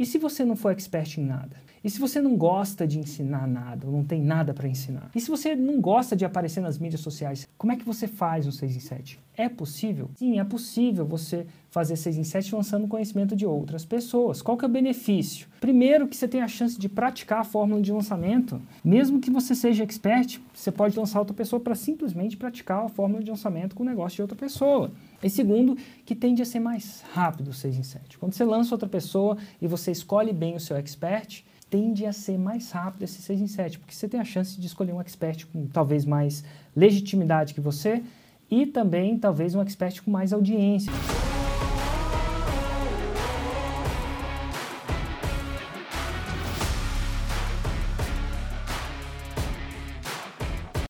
E se você não for expert em nada? E se você não gosta de ensinar nada, ou não tem nada para ensinar? E se você não gosta de aparecer nas mídias sociais, como é que você faz um 6 em 7? É possível? Sim, é possível você fazer 6 em 7 lançando conhecimento de outras pessoas. Qual que é o benefício? Primeiro que você tem a chance de praticar a fórmula de lançamento. Mesmo que você seja expert, você pode lançar outra pessoa para simplesmente praticar a fórmula de lançamento com o negócio de outra pessoa. E segundo, que tende a ser mais rápido o 6 em 7. Quando você lança outra pessoa e você escolhe bem o seu expert, tende a ser mais rápido esse 6 em 7, porque você tem a chance de escolher um expert com talvez mais legitimidade que você e também talvez um expert com mais audiência.